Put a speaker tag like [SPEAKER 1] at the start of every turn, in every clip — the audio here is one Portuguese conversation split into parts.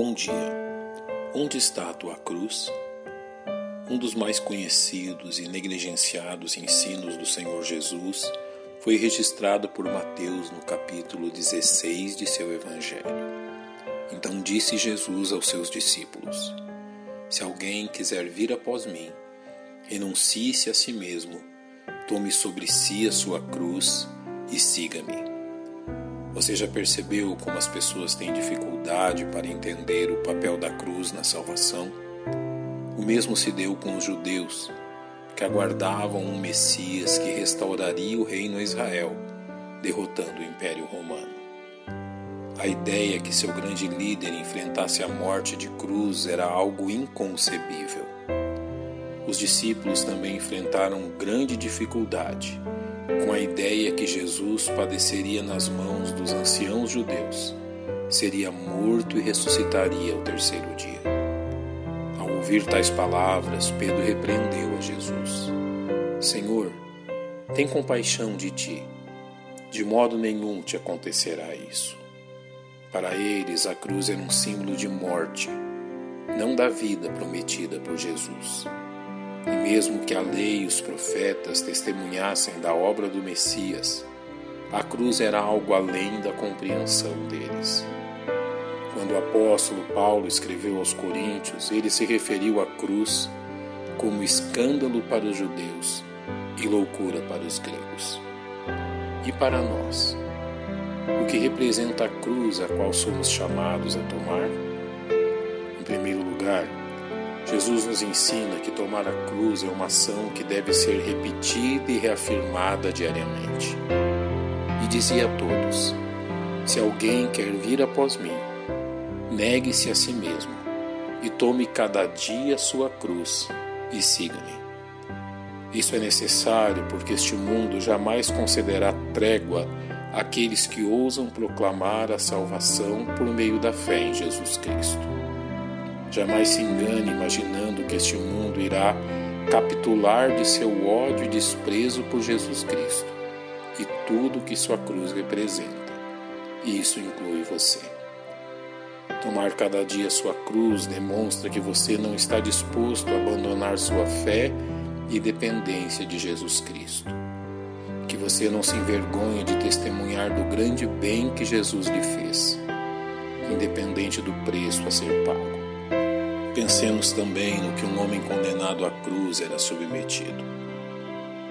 [SPEAKER 1] Bom dia. Onde está a tua cruz? Um dos mais conhecidos e negligenciados ensinos do Senhor Jesus foi registrado por Mateus no capítulo 16 de seu Evangelho. Então disse Jesus aos seus discípulos: Se alguém quiser vir após mim, renuncie-se a si mesmo, tome sobre si a sua cruz e siga-me. Você já percebeu como as pessoas têm dificuldade para entender o papel da cruz na salvação? O mesmo se deu com os judeus, que aguardavam um Messias que restauraria o reino a Israel, derrotando o Império Romano. A ideia que seu grande líder enfrentasse a morte de cruz era algo inconcebível. Os discípulos também enfrentaram grande dificuldade com a ideia que Jesus padeceria nas mãos dos anciãos judeus, seria morto e ressuscitaria ao terceiro dia. Ao ouvir tais palavras, Pedro repreendeu a Jesus: Senhor, tem compaixão de ti. De modo nenhum te acontecerá isso. Para eles, a cruz era um símbolo de morte, não da vida prometida por Jesus. E mesmo que a lei e os profetas testemunhassem da obra do Messias, a cruz era algo além da compreensão deles. Quando o apóstolo Paulo escreveu aos Coríntios, ele se referiu à cruz como escândalo para os judeus e loucura para os gregos. E para nós, o que representa a cruz a qual somos chamados a tomar? Em primeiro lugar, Jesus nos ensina que tomar a cruz é uma ação que deve ser repetida e reafirmada diariamente. E dizia a todos: Se alguém quer vir após mim, negue-se a si mesmo e tome cada dia sua cruz e siga-me. Isso é necessário porque este mundo jamais concederá trégua àqueles que ousam proclamar a salvação por meio da fé em Jesus Cristo. Jamais se engane imaginando que este mundo irá capitular de seu ódio e desprezo por Jesus Cristo e tudo que sua cruz representa. E isso inclui você. Tomar cada dia sua cruz demonstra que você não está disposto a abandonar sua fé e dependência de Jesus Cristo. Que você não se envergonhe de testemunhar do grande bem que Jesus lhe fez, independente do preço a ser pago. Pensemos também no que um homem condenado à cruz era submetido.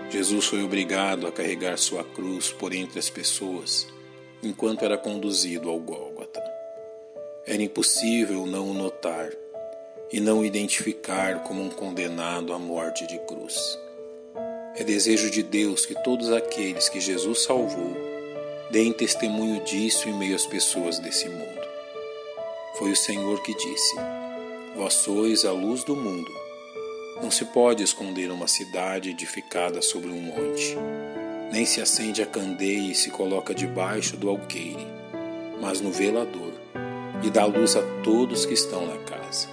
[SPEAKER 1] Jesus foi obrigado a carregar sua cruz por entre as pessoas enquanto era conduzido ao Gólgota. Era impossível não o notar e não o identificar como um condenado à morte de cruz. É desejo de Deus que todos aqueles que Jesus salvou deem testemunho disso em meio às pessoas desse mundo. Foi o Senhor que disse: Vós sois a luz do mundo. Não se pode esconder uma cidade edificada sobre um monte, nem se acende a candeia e se coloca debaixo do alqueire, mas no velador, e dá luz a todos que estão na casa.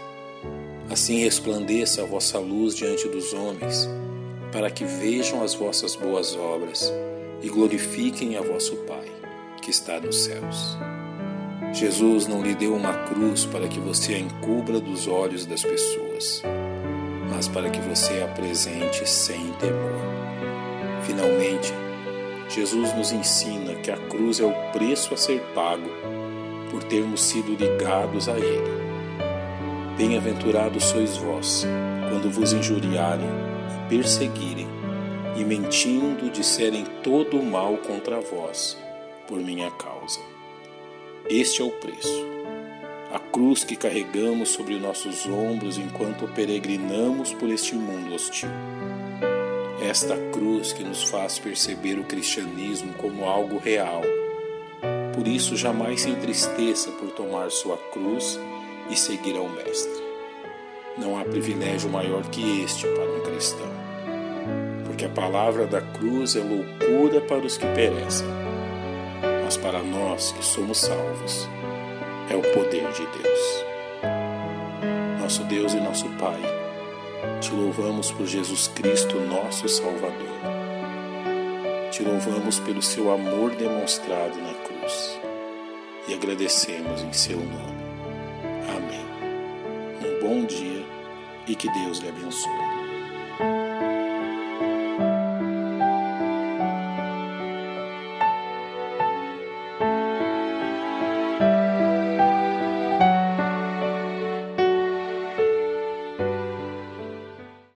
[SPEAKER 1] Assim resplandeça a vossa luz diante dos homens, para que vejam as vossas boas obras e glorifiquem a vosso Pai, que está nos céus. Jesus não lhe deu uma cruz para que você a encubra dos olhos das pessoas, mas para que você a apresente sem temor. Finalmente, Jesus nos ensina que a cruz é o preço a ser pago por termos sido ligados a Ele. Bem-aventurados sois vós, quando vos injuriarem e perseguirem, e mentindo disserem todo o mal contra vós, por minha causa. Este é o preço. A cruz que carregamos sobre nossos ombros enquanto peregrinamos por este mundo hostil. Esta cruz que nos faz perceber o cristianismo como algo real. Por isso, jamais se entristeça por tomar sua cruz e seguir ao Mestre. Não há privilégio maior que este para um cristão, porque a palavra da cruz é loucura para os que perecem mas para nós que somos salvos, é o poder de Deus. Nosso Deus e nosso Pai, te louvamos por Jesus Cristo, nosso Salvador. Te louvamos pelo seu amor demonstrado na cruz e agradecemos em seu nome. Amém. Um bom dia e que Deus lhe abençoe.